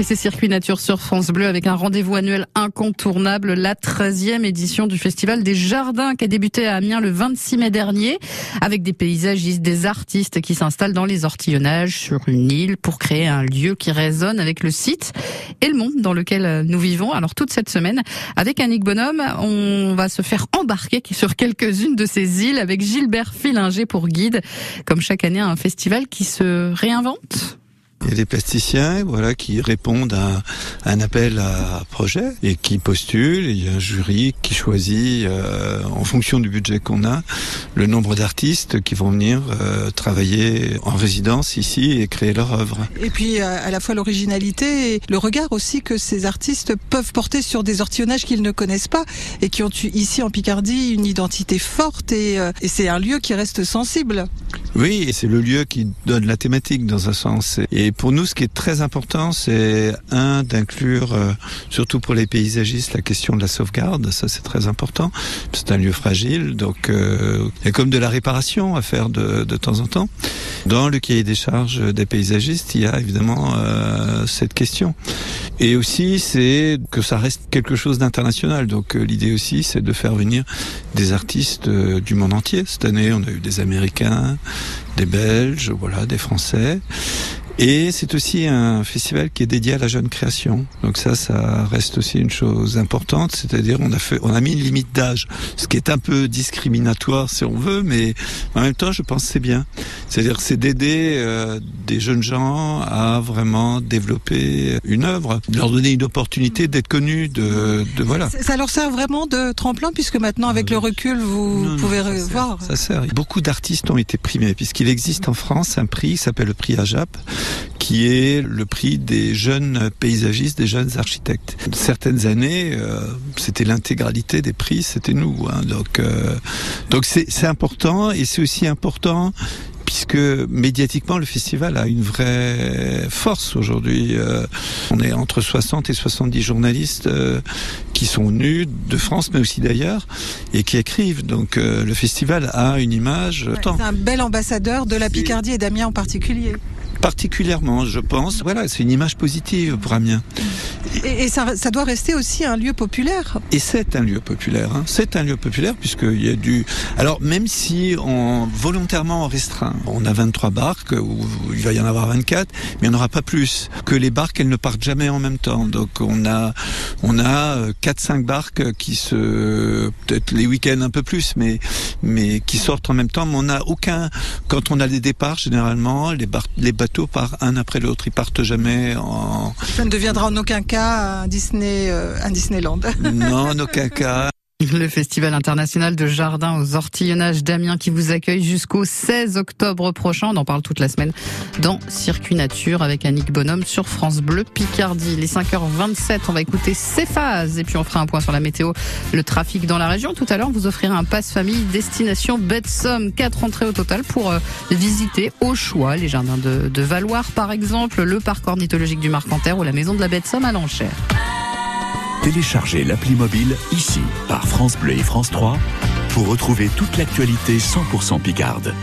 Et c'est Circuit Nature sur France Bleu avec un rendez-vous annuel incontournable, la 13e édition du Festival des Jardins qui a débuté à Amiens le 26 mai dernier avec des paysagistes, des artistes qui s'installent dans les ortillonnages sur une île pour créer un lieu qui résonne avec le site et le monde dans lequel nous vivons. Alors toute cette semaine, avec Annick Bonhomme, on va se faire embarquer sur quelques-unes de ces îles avec Gilbert Filinger pour guide. Comme chaque année, un festival qui se réinvente il y a des plasticiens, voilà, qui répondent à, un appel à projet et qui postulent. il y a un jury qui choisit, euh, en fonction du budget qu'on a, le nombre d'artistes qui vont venir euh, travailler en résidence ici et créer leur œuvre. Et puis euh, à la fois l'originalité et le regard aussi que ces artistes peuvent porter sur des ortillonnages qu'ils ne connaissent pas et qui ont ici en Picardie une identité forte et, et c'est un lieu qui reste sensible. Oui, et c'est le lieu qui donne la thématique dans un sens. Et pour nous, ce qui est très important, c'est un d'inclure, euh, surtout pour les paysagistes, la question de la sauvegarde. Ça, c'est très important. C'est un lieu fragile, donc euh, il y a comme de la réparation à faire de, de, temps en temps. Dans le cahier des charges des paysagistes, il y a évidemment euh, cette question. Et aussi, c'est que ça reste quelque chose d'international. Donc euh, l'idée aussi, c'est de faire venir des artistes du monde entier. Cette année, on a eu des Américains, des Belges, voilà, des Français. Et c'est aussi un festival qui est dédié à la jeune création. Donc ça, ça reste aussi une chose importante. C'est-à-dire, on a fait, on a mis une limite d'âge, ce qui est un peu discriminatoire si on veut, mais en même temps, je pense que c'est bien. C'est-à-dire, c'est d'aider euh, des jeunes gens à vraiment développer une œuvre, leur donner une opportunité d'être connus, de, de voilà. Ça leur sert vraiment de tremplin puisque maintenant, avec le recul, vous pouvez voir. ça sert. Beaucoup d'artistes ont été primés puisqu'il existe en France un prix qui s'appelle le prix AJAP qui est le prix des jeunes paysagistes, des jeunes architectes. Certaines années, euh, c'était l'intégralité des prix, c'était nous. Hein. Donc, euh, donc c'est important et c'est aussi important puisque médiatiquement le festival a une vraie force aujourd'hui. Euh, on est entre 60 et 70 journalistes qui sont venus de France mais aussi d'ailleurs et qui écrivent. Donc le festival a une image. c'est un bel ambassadeur de la Picardie et d'Amiens en particulier particulièrement, je pense. Voilà, c'est une image positive pour Amiens. Et, ça, doit rester aussi un lieu populaire. Et c'est un lieu populaire. Hein. C'est un lieu populaire puisqu'il y a du. Alors même si on volontairement restreint, on a 23 barques, ou il va y en avoir 24, mais il n'y en aura pas plus. Que les barques, elles ne partent jamais en même temps. Donc on a, on a 4-5 barques qui se, peut-être les week-ends un peu plus, mais mais qui sortent en même temps. Mais on n'a aucun. Quand on a des départs, généralement, les, bar... les bateaux partent un après l'autre. Ils partent jamais en. Ça ne deviendra en aucun cas un Disney, euh, un Disneyland. Non, en aucun cas. Le Festival international de jardins aux ortillonnages d'Amiens qui vous accueille jusqu'au 16 octobre prochain. On en parle toute la semaine dans Circuit Nature avec Annick Bonhomme sur France Bleu Picardie. Les 5h27, on va écouter phases et puis on fera un point sur la météo, le trafic dans la région. Tout à l'heure, vous offrirez un passe famille destination bête somme. Quatre entrées au total pour euh, visiter au choix les jardins de, de Valoir par exemple, le parc ornithologique du Marcanterre ou la maison de la bête somme à l'enchère. Téléchargez l'appli mobile ici par France Bleu et France 3 pour retrouver toute l'actualité 100% Picarde.